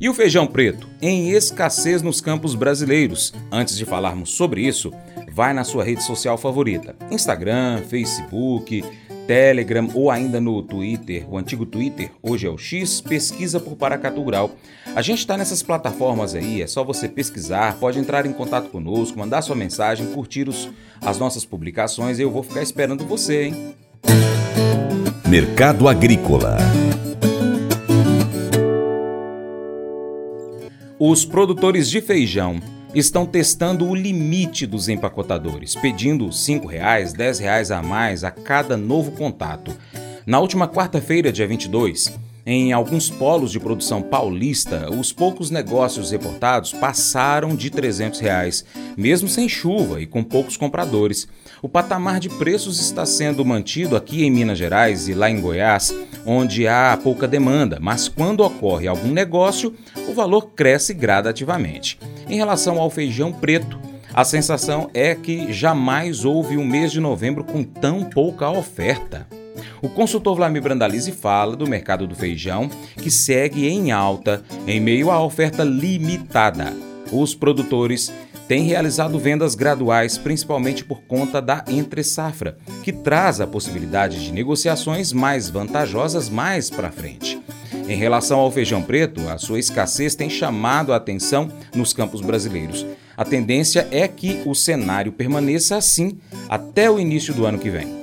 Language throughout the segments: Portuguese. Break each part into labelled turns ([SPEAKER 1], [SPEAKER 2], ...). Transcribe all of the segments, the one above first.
[SPEAKER 1] E o feijão preto, em escassez nos campos brasileiros. Antes de falarmos sobre isso, vai na sua rede social favorita: Instagram, Facebook, Telegram ou ainda no Twitter, o antigo Twitter, hoje é o X, pesquisa por Paracatu Rural. A gente está nessas plataformas aí, é só você pesquisar, pode entrar em contato conosco, mandar sua mensagem, curtir os, as nossas publicações eu vou ficar esperando você, hein?
[SPEAKER 2] Mercado Agrícola
[SPEAKER 1] Os produtores de feijão estão testando o limite dos empacotadores, pedindo R$ 5, R$ 10 a mais a cada novo contato. Na última quarta-feira, dia 22, em alguns polos de produção paulista, os poucos negócios reportados passaram de 300 reais, mesmo sem chuva e com poucos compradores. O patamar de preços está sendo mantido aqui em Minas Gerais e lá em Goiás, onde há pouca demanda, mas quando ocorre algum negócio, o valor cresce gradativamente. Em relação ao feijão preto, a sensação é que jamais houve um mês de novembro com tão pouca oferta. O consultor Vlamir Brandalize fala do mercado do feijão, que segue em alta em meio à oferta limitada. Os produtores têm realizado vendas graduais, principalmente por conta da entre-safra, que traz a possibilidade de negociações mais vantajosas mais para frente. Em relação ao feijão preto, a sua escassez tem chamado a atenção nos campos brasileiros. A tendência é que o cenário permaneça assim até o início do ano que vem.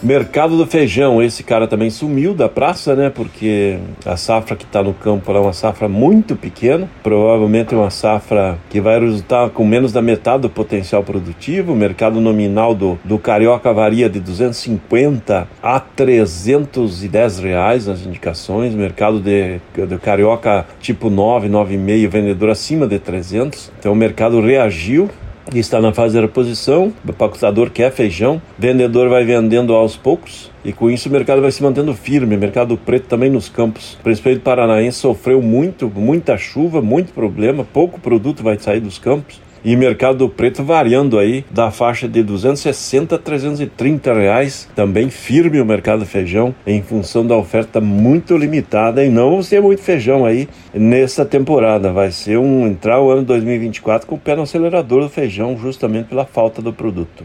[SPEAKER 3] Mercado do feijão, esse cara também sumiu da praça, né? Porque a safra que está no campo é uma safra muito pequena, provavelmente uma safra que vai resultar com menos da metade do potencial produtivo. O mercado nominal do, do carioca varia de 250 a 310 reais nas indicações. Mercado de, do carioca tipo 9, 9,5, vendedor acima de 300. Então o mercado reagiu está na fase de reposição, o pacotador quer feijão, vendedor vai vendendo aos poucos. E com isso o mercado vai se mantendo firme. O mercado preto também nos campos, principalmente paranaense, sofreu muito, muita chuva, muito problema, pouco produto vai sair dos campos. E mercado preto variando aí da faixa de 260 a 330 reais. Também firme o mercado feijão em função da oferta muito limitada e não ter muito feijão aí nessa temporada. Vai ser um entrar o ano 2024 com o pé no acelerador do feijão justamente pela falta do produto.